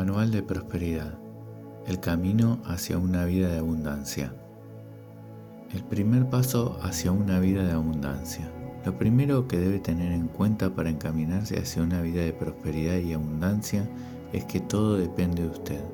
Manual de Prosperidad. El camino hacia una vida de abundancia. El primer paso hacia una vida de abundancia. Lo primero que debe tener en cuenta para encaminarse hacia una vida de prosperidad y abundancia es que todo depende de usted.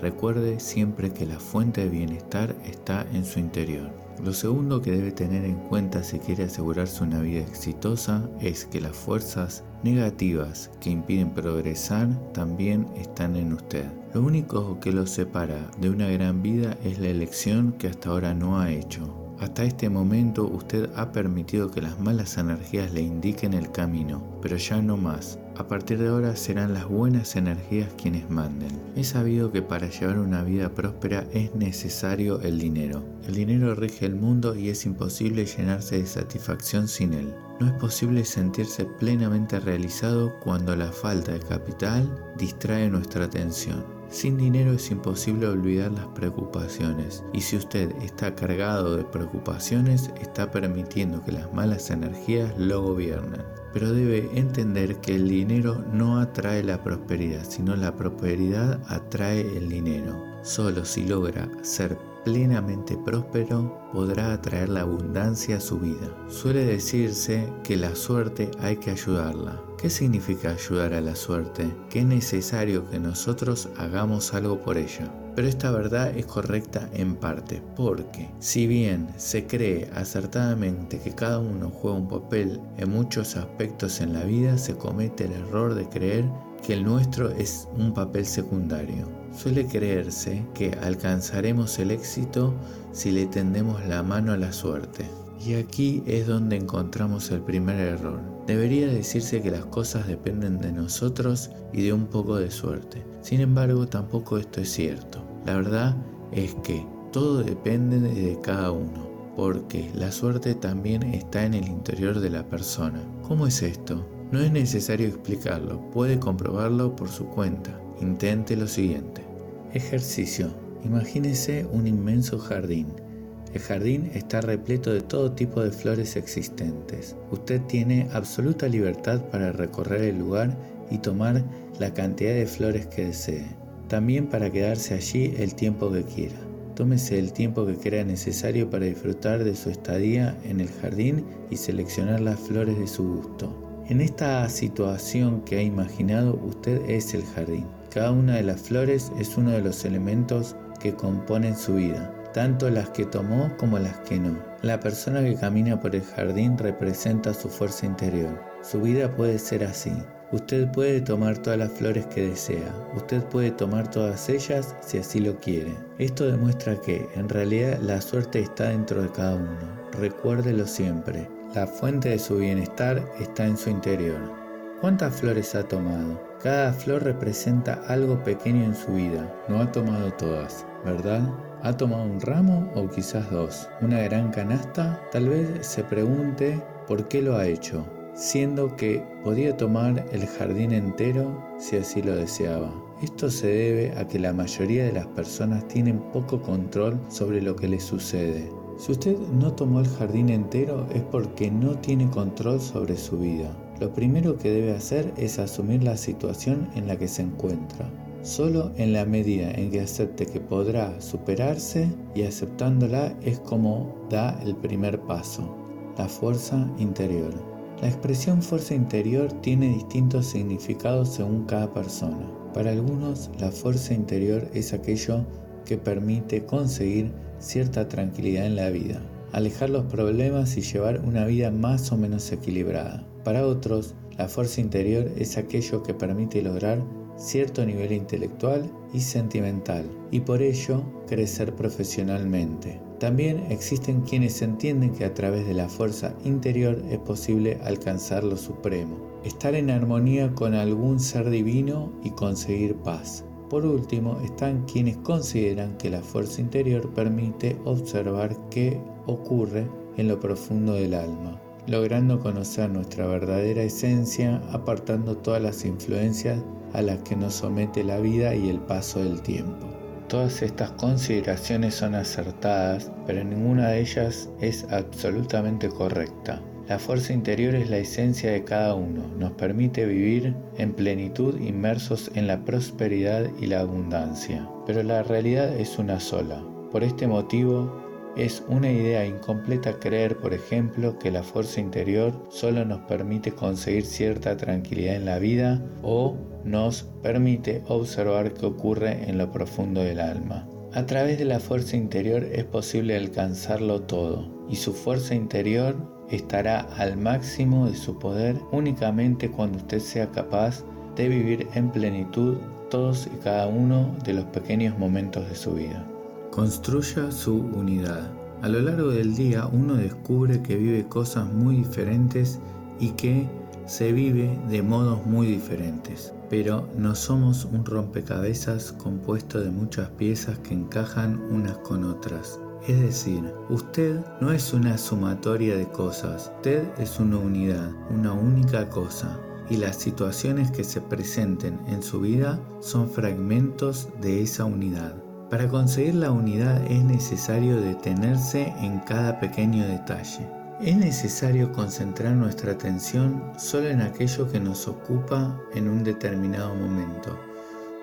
Recuerde siempre que la fuente de bienestar está en su interior. Lo segundo que debe tener en cuenta si quiere asegurarse una vida exitosa es que las fuerzas negativas que impiden progresar también están en usted. Lo único que lo separa de una gran vida es la elección que hasta ahora no ha hecho. Hasta este momento usted ha permitido que las malas energías le indiquen el camino, pero ya no más. A partir de ahora serán las buenas energías quienes manden. He sabido que para llevar una vida próspera es necesario el dinero. El dinero rige el mundo y es imposible llenarse de satisfacción sin él. No es posible sentirse plenamente realizado cuando la falta de capital distrae nuestra atención. Sin dinero es imposible olvidar las preocupaciones y si usted está cargado de preocupaciones está permitiendo que las malas energías lo gobiernen. Pero debe entender que el dinero no atrae la prosperidad, sino la prosperidad atrae el dinero. Solo si logra ser plenamente próspero podrá atraer la abundancia a su vida. Suele decirse que la suerte hay que ayudarla. ¿Qué significa ayudar a la suerte? Que es necesario que nosotros hagamos algo por ella. Pero esta verdad es correcta en parte, porque si bien se cree acertadamente que cada uno juega un papel en muchos aspectos en la vida, se comete el error de creer que el nuestro es un papel secundario. Suele creerse que alcanzaremos el éxito si le tendemos la mano a la suerte. Y aquí es donde encontramos el primer error. Debería decirse que las cosas dependen de nosotros y de un poco de suerte. Sin embargo, tampoco esto es cierto. La verdad es que todo depende de cada uno, porque la suerte también está en el interior de la persona. ¿Cómo es esto? No es necesario explicarlo, puede comprobarlo por su cuenta. Intente lo siguiente. Ejercicio. Imagínese un inmenso jardín. El jardín está repleto de todo tipo de flores existentes. Usted tiene absoluta libertad para recorrer el lugar y tomar la cantidad de flores que desee. También para quedarse allí el tiempo que quiera. Tómese el tiempo que crea necesario para disfrutar de su estadía en el jardín y seleccionar las flores de su gusto. En esta situación que ha imaginado, usted es el jardín. Cada una de las flores es uno de los elementos que componen su vida, tanto las que tomó como las que no. La persona que camina por el jardín representa su fuerza interior. Su vida puede ser así. Usted puede tomar todas las flores que desea. Usted puede tomar todas ellas si así lo quiere. Esto demuestra que, en realidad, la suerte está dentro de cada uno. Recuérdelo siempre. La fuente de su bienestar está en su interior. ¿Cuántas flores ha tomado? Cada flor representa algo pequeño en su vida. No ha tomado todas, ¿verdad? ¿Ha tomado un ramo o quizás dos? ¿Una gran canasta? Tal vez se pregunte por qué lo ha hecho, siendo que podía tomar el jardín entero si así lo deseaba. Esto se debe a que la mayoría de las personas tienen poco control sobre lo que les sucede. Si usted no tomó el jardín entero es porque no tiene control sobre su vida. Lo primero que debe hacer es asumir la situación en la que se encuentra. Solo en la medida en que acepte que podrá superarse y aceptándola es como da el primer paso, la fuerza interior. La expresión fuerza interior tiene distintos significados según cada persona. Para algunos, la fuerza interior es aquello que permite conseguir cierta tranquilidad en la vida, alejar los problemas y llevar una vida más o menos equilibrada. Para otros, la fuerza interior es aquello que permite lograr cierto nivel intelectual y sentimental y por ello crecer profesionalmente. También existen quienes entienden que a través de la fuerza interior es posible alcanzar lo supremo, estar en armonía con algún ser divino y conseguir paz. Por último, están quienes consideran que la fuerza interior permite observar qué ocurre en lo profundo del alma, logrando conocer nuestra verdadera esencia, apartando todas las influencias a las que nos somete la vida y el paso del tiempo. Todas estas consideraciones son acertadas, pero ninguna de ellas es absolutamente correcta. La fuerza interior es la esencia de cada uno, nos permite vivir en plenitud inmersos en la prosperidad y la abundancia, pero la realidad es una sola. Por este motivo, es una idea incompleta creer, por ejemplo, que la fuerza interior solo nos permite conseguir cierta tranquilidad en la vida o nos permite observar qué ocurre en lo profundo del alma. A través de la fuerza interior es posible alcanzarlo todo y su fuerza interior estará al máximo de su poder únicamente cuando usted sea capaz de vivir en plenitud todos y cada uno de los pequeños momentos de su vida. Construya su unidad. A lo largo del día uno descubre que vive cosas muy diferentes y que se vive de modos muy diferentes, pero no somos un rompecabezas compuesto de muchas piezas que encajan unas con otras. Es decir, usted no es una sumatoria de cosas, usted es una unidad, una única cosa, y las situaciones que se presenten en su vida son fragmentos de esa unidad. Para conseguir la unidad es necesario detenerse en cada pequeño detalle. Es necesario concentrar nuestra atención solo en aquello que nos ocupa en un determinado momento,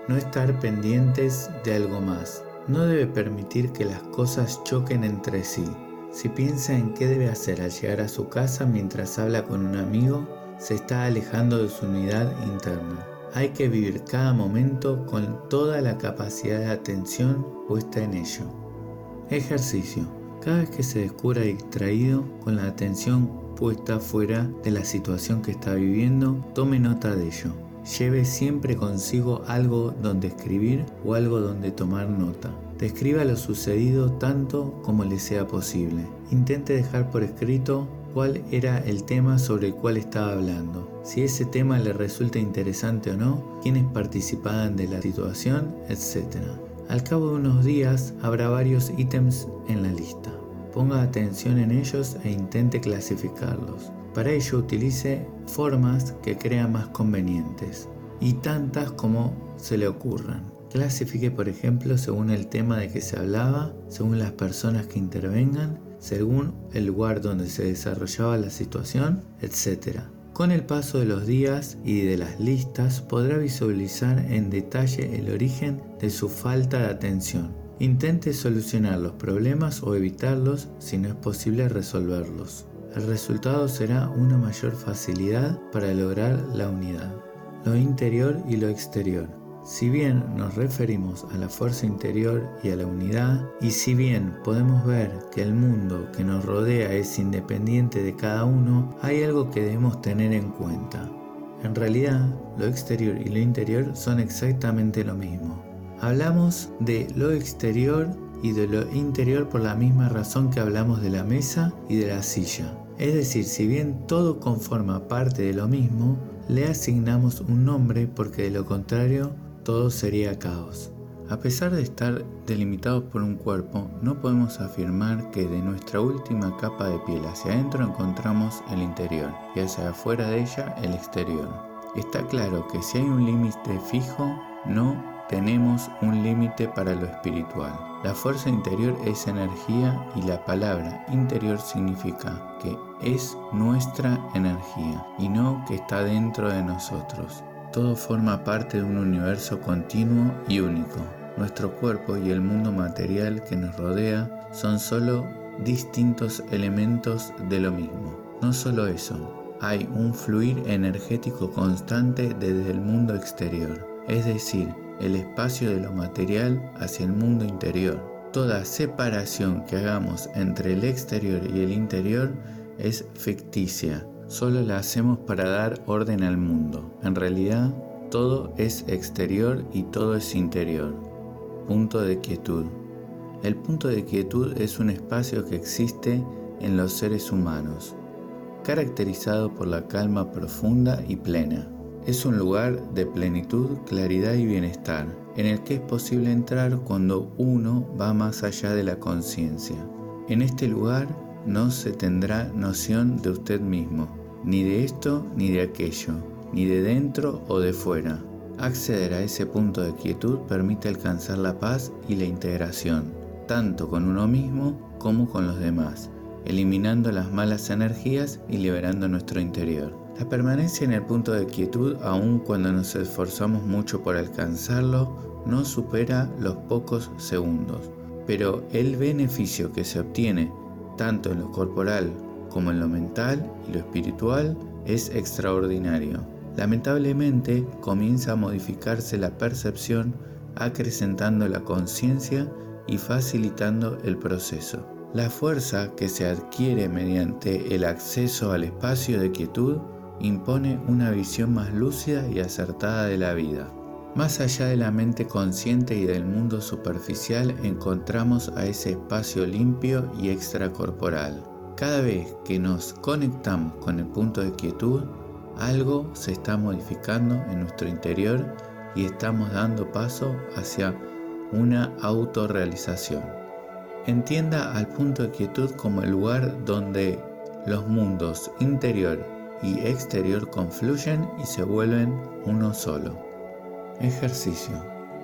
no estar pendientes de algo más. No debe permitir que las cosas choquen entre sí. Si piensa en qué debe hacer al llegar a su casa mientras habla con un amigo, se está alejando de su unidad interna. Hay que vivir cada momento con toda la capacidad de atención puesta en ello. Ejercicio. Cada vez que se descubra distraído con la atención puesta fuera de la situación que está viviendo, tome nota de ello. Lleve siempre consigo algo donde escribir o algo donde tomar nota. Describa lo sucedido tanto como le sea posible. Intente dejar por escrito cuál era el tema sobre el cual estaba hablando, si ese tema le resulta interesante o no, quiénes participaban de la situación, etc. Al cabo de unos días habrá varios ítems en la lista. Ponga atención en ellos e intente clasificarlos. Para ello utilice formas que crean más convenientes y tantas como se le ocurran. Clasifique, por ejemplo, según el tema de que se hablaba, según las personas que intervengan, según el lugar donde se desarrollaba la situación, etc. Con el paso de los días y de las listas podrá visualizar en detalle el origen de su falta de atención. Intente solucionar los problemas o evitarlos si no es posible resolverlos el resultado será una mayor facilidad para lograr la unidad. Lo interior y lo exterior. Si bien nos referimos a la fuerza interior y a la unidad, y si bien podemos ver que el mundo que nos rodea es independiente de cada uno, hay algo que debemos tener en cuenta. En realidad, lo exterior y lo interior son exactamente lo mismo. Hablamos de lo exterior y de lo interior por la misma razón que hablamos de la mesa y de la silla. Es decir, si bien todo conforma parte de lo mismo, le asignamos un nombre porque de lo contrario todo sería caos. A pesar de estar delimitados por un cuerpo, no podemos afirmar que de nuestra última capa de piel hacia adentro encontramos el interior y hacia afuera de ella el exterior. Está claro que si hay un límite fijo, no tenemos un límite para lo espiritual. La fuerza interior es energía y la palabra interior significa que es nuestra energía y no que está dentro de nosotros. Todo forma parte de un universo continuo y único. Nuestro cuerpo y el mundo material que nos rodea son solo distintos elementos de lo mismo. No solo eso, hay un fluir energético constante desde el mundo exterior, es decir, el espacio de lo material hacia el mundo interior. Toda separación que hagamos entre el exterior y el interior es ficticia, solo la hacemos para dar orden al mundo. En realidad, todo es exterior y todo es interior. Punto de quietud. El punto de quietud es un espacio que existe en los seres humanos, caracterizado por la calma profunda y plena. Es un lugar de plenitud, claridad y bienestar, en el que es posible entrar cuando uno va más allá de la conciencia. En este lugar no se tendrá noción de usted mismo, ni de esto ni de aquello, ni de dentro o de fuera. Acceder a ese punto de quietud permite alcanzar la paz y la integración, tanto con uno mismo como con los demás. eliminando las malas energías y liberando nuestro interior. La permanencia en el punto de quietud, aun cuando nos esforzamos mucho por alcanzarlo, no supera los pocos segundos, pero el beneficio que se obtiene, tanto en lo corporal como en lo mental y lo espiritual, es extraordinario. Lamentablemente comienza a modificarse la percepción, acrecentando la conciencia y facilitando el proceso. La fuerza que se adquiere mediante el acceso al espacio de quietud impone una visión más lúcida y acertada de la vida. Más allá de la mente consciente y del mundo superficial encontramos a ese espacio limpio y extracorporal. Cada vez que nos conectamos con el punto de quietud, algo se está modificando en nuestro interior y estamos dando paso hacia una autorrealización. Entienda al punto de quietud como el lugar donde los mundos interior y exterior confluyen y se vuelven uno solo. Ejercicio.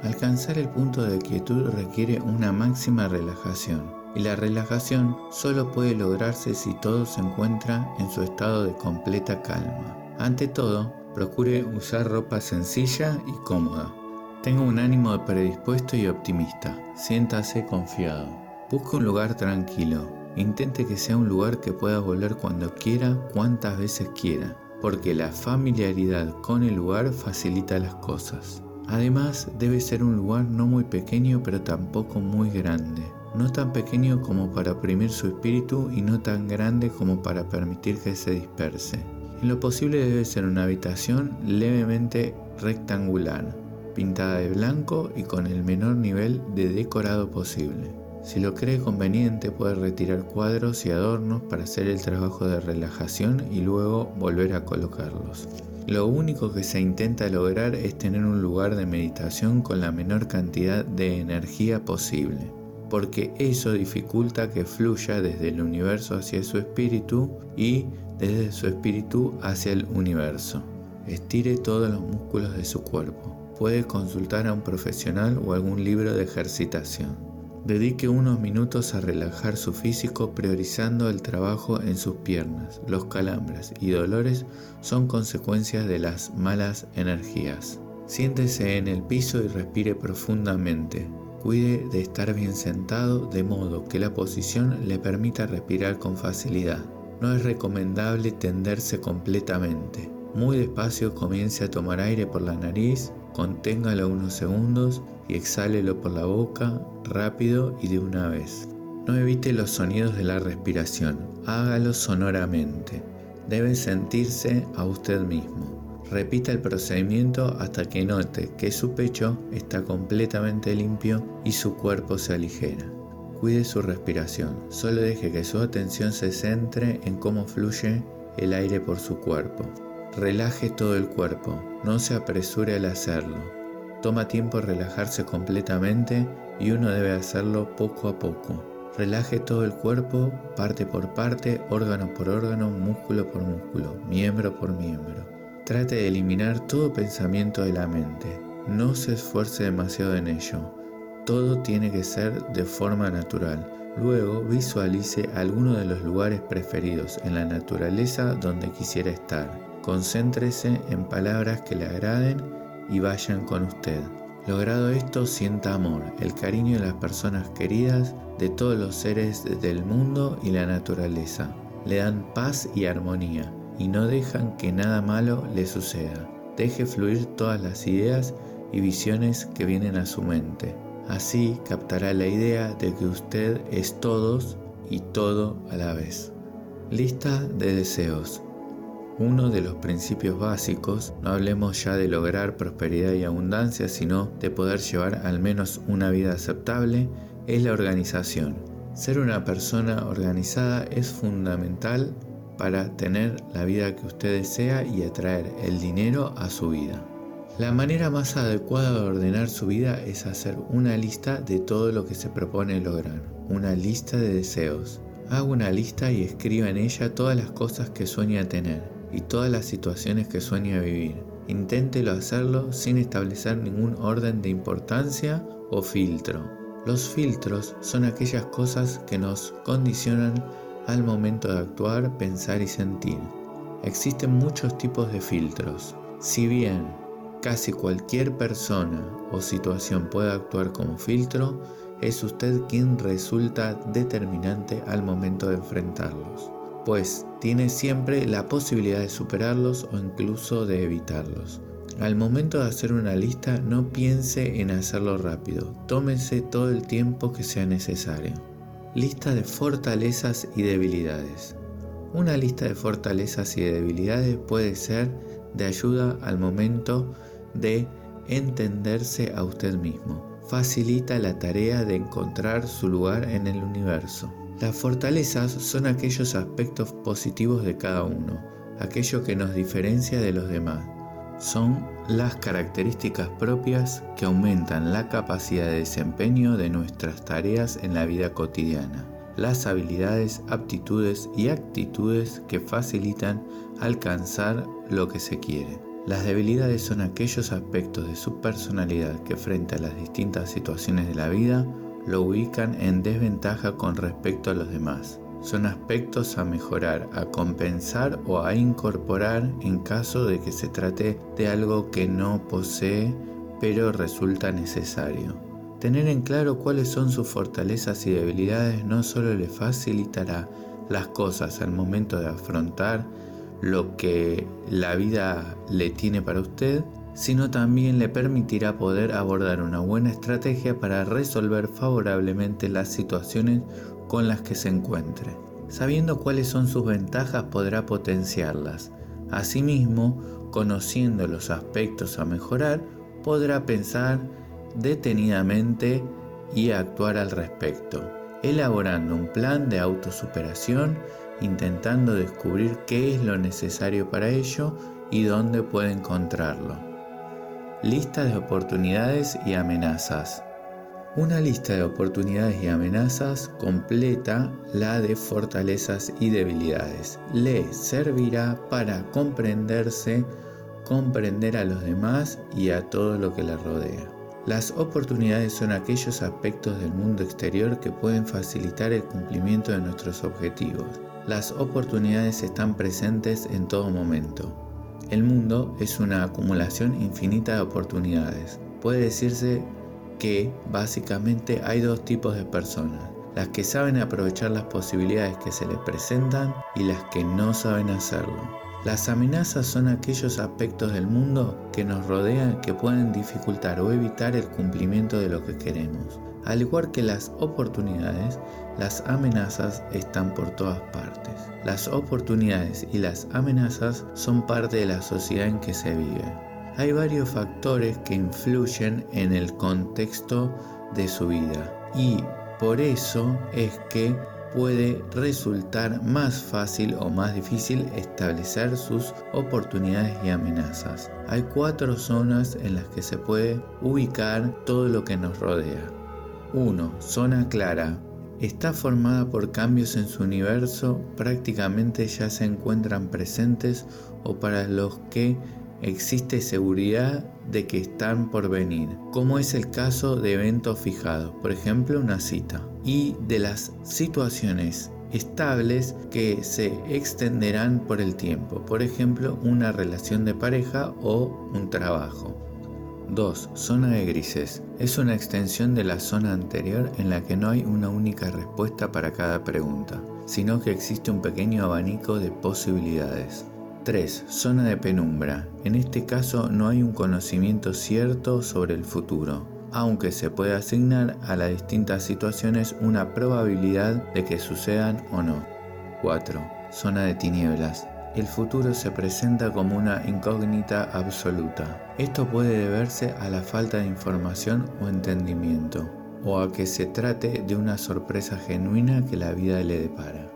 Alcanzar el punto de quietud requiere una máxima relajación y la relajación solo puede lograrse si todo se encuentra en su estado de completa calma. Ante todo, procure usar ropa sencilla y cómoda. Tenga un ánimo predispuesto y optimista. Siéntase confiado. Busque un lugar tranquilo. Intente que sea un lugar que pueda volver cuando quiera, cuantas veces quiera, porque la familiaridad con el lugar facilita las cosas. Además, debe ser un lugar no muy pequeño pero tampoco muy grande no tan pequeño como para oprimir su espíritu y no tan grande como para permitir que se disperse. En lo posible debe ser una habitación levemente rectangular, pintada de blanco y con el menor nivel de decorado posible. Si lo cree conveniente puede retirar cuadros y adornos para hacer el trabajo de relajación y luego volver a colocarlos. Lo único que se intenta lograr es tener un lugar de meditación con la menor cantidad de energía posible porque eso dificulta que fluya desde el universo hacia su espíritu y desde su espíritu hacia el universo. Estire todos los músculos de su cuerpo. Puede consultar a un profesional o algún libro de ejercitación. Dedique unos minutos a relajar su físico priorizando el trabajo en sus piernas. Los calambres y dolores son consecuencias de las malas energías. Siéntese en el piso y respire profundamente. Cuide de estar bien sentado de modo que la posición le permita respirar con facilidad. No es recomendable tenderse completamente. Muy despacio comience a tomar aire por la nariz, conténgalo unos segundos y exhálelo por la boca rápido y de una vez. No evite los sonidos de la respiración, hágalo sonoramente. Debe sentirse a usted mismo. Repita el procedimiento hasta que note que su pecho está completamente limpio y su cuerpo se aligera. Cuide su respiración, solo deje que su atención se centre en cómo fluye el aire por su cuerpo. Relaje todo el cuerpo, no se apresure al hacerlo. Toma tiempo relajarse completamente y uno debe hacerlo poco a poco. Relaje todo el cuerpo, parte por parte, órgano por órgano, músculo por músculo, miembro por miembro. Trate de eliminar todo pensamiento de la mente. No se esfuerce demasiado en ello. Todo tiene que ser de forma natural. Luego visualice alguno de los lugares preferidos en la naturaleza donde quisiera estar. Concéntrese en palabras que le agraden y vayan con usted. Logrado esto, sienta amor, el cariño de las personas queridas, de todos los seres del mundo y la naturaleza. Le dan paz y armonía y no dejan que nada malo le suceda. Deje fluir todas las ideas y visiones que vienen a su mente. Así captará la idea de que usted es todos y todo a la vez. Lista de deseos. Uno de los principios básicos, no hablemos ya de lograr prosperidad y abundancia, sino de poder llevar al menos una vida aceptable, es la organización. Ser una persona organizada es fundamental para tener la vida que usted desea y atraer el dinero a su vida. La manera más adecuada de ordenar su vida es hacer una lista de todo lo que se propone lograr, una lista de deseos. Haga una lista y escriba en ella todas las cosas que sueña tener y todas las situaciones que sueña vivir. Inténtelo hacerlo sin establecer ningún orden de importancia o filtro. Los filtros son aquellas cosas que nos condicionan al momento de actuar, pensar y sentir. Existen muchos tipos de filtros. Si bien casi cualquier persona o situación puede actuar como filtro, es usted quien resulta determinante al momento de enfrentarlos, pues tiene siempre la posibilidad de superarlos o incluso de evitarlos. Al momento de hacer una lista, no piense en hacerlo rápido, tómese todo el tiempo que sea necesario. Lista de fortalezas y debilidades. Una lista de fortalezas y debilidades puede ser de ayuda al momento de entenderse a usted mismo. Facilita la tarea de encontrar su lugar en el universo. Las fortalezas son aquellos aspectos positivos de cada uno, aquello que nos diferencia de los demás son las características propias que aumentan la capacidad de desempeño de nuestras tareas en la vida cotidiana, las habilidades, aptitudes y actitudes que facilitan alcanzar lo que se quiere. Las debilidades son aquellos aspectos de su personalidad que frente a las distintas situaciones de la vida lo ubican en desventaja con respecto a los demás son aspectos a mejorar, a compensar o a incorporar en caso de que se trate de algo que no posee pero resulta necesario. Tener en claro cuáles son sus fortalezas y debilidades no solo le facilitará las cosas al momento de afrontar lo que la vida le tiene para usted, sino también le permitirá poder abordar una buena estrategia para resolver favorablemente las situaciones con las que se encuentre. Sabiendo cuáles son sus ventajas podrá potenciarlas. Asimismo, conociendo los aspectos a mejorar, podrá pensar detenidamente y actuar al respecto, elaborando un plan de autosuperación, intentando descubrir qué es lo necesario para ello y dónde puede encontrarlo. Lista de oportunidades y amenazas. Una lista de oportunidades y amenazas completa la de fortalezas y debilidades. Le servirá para comprenderse, comprender a los demás y a todo lo que le rodea. Las oportunidades son aquellos aspectos del mundo exterior que pueden facilitar el cumplimiento de nuestros objetivos. Las oportunidades están presentes en todo momento. El mundo es una acumulación infinita de oportunidades. Puede decirse que básicamente hay dos tipos de personas, las que saben aprovechar las posibilidades que se les presentan y las que no saben hacerlo. Las amenazas son aquellos aspectos del mundo que nos rodean que pueden dificultar o evitar el cumplimiento de lo que queremos. Al igual que las oportunidades, las amenazas están por todas partes. Las oportunidades y las amenazas son parte de la sociedad en que se vive hay varios factores que influyen en el contexto de su vida y por eso es que puede resultar más fácil o más difícil establecer sus oportunidades y amenazas. Hay cuatro zonas en las que se puede ubicar todo lo que nos rodea. 1. Zona clara. Está formada por cambios en su universo, prácticamente ya se encuentran presentes o para los que existe seguridad de que están por venir, como es el caso de eventos fijados, por ejemplo una cita, y de las situaciones estables que se extenderán por el tiempo, por ejemplo una relación de pareja o un trabajo. 2. Zona de grises. Es una extensión de la zona anterior en la que no hay una única respuesta para cada pregunta, sino que existe un pequeño abanico de posibilidades. 3. Zona de penumbra. En este caso no hay un conocimiento cierto sobre el futuro, aunque se puede asignar a las distintas situaciones una probabilidad de que sucedan o no. 4. Zona de tinieblas. El futuro se presenta como una incógnita absoluta. Esto puede deberse a la falta de información o entendimiento, o a que se trate de una sorpresa genuina que la vida le depara.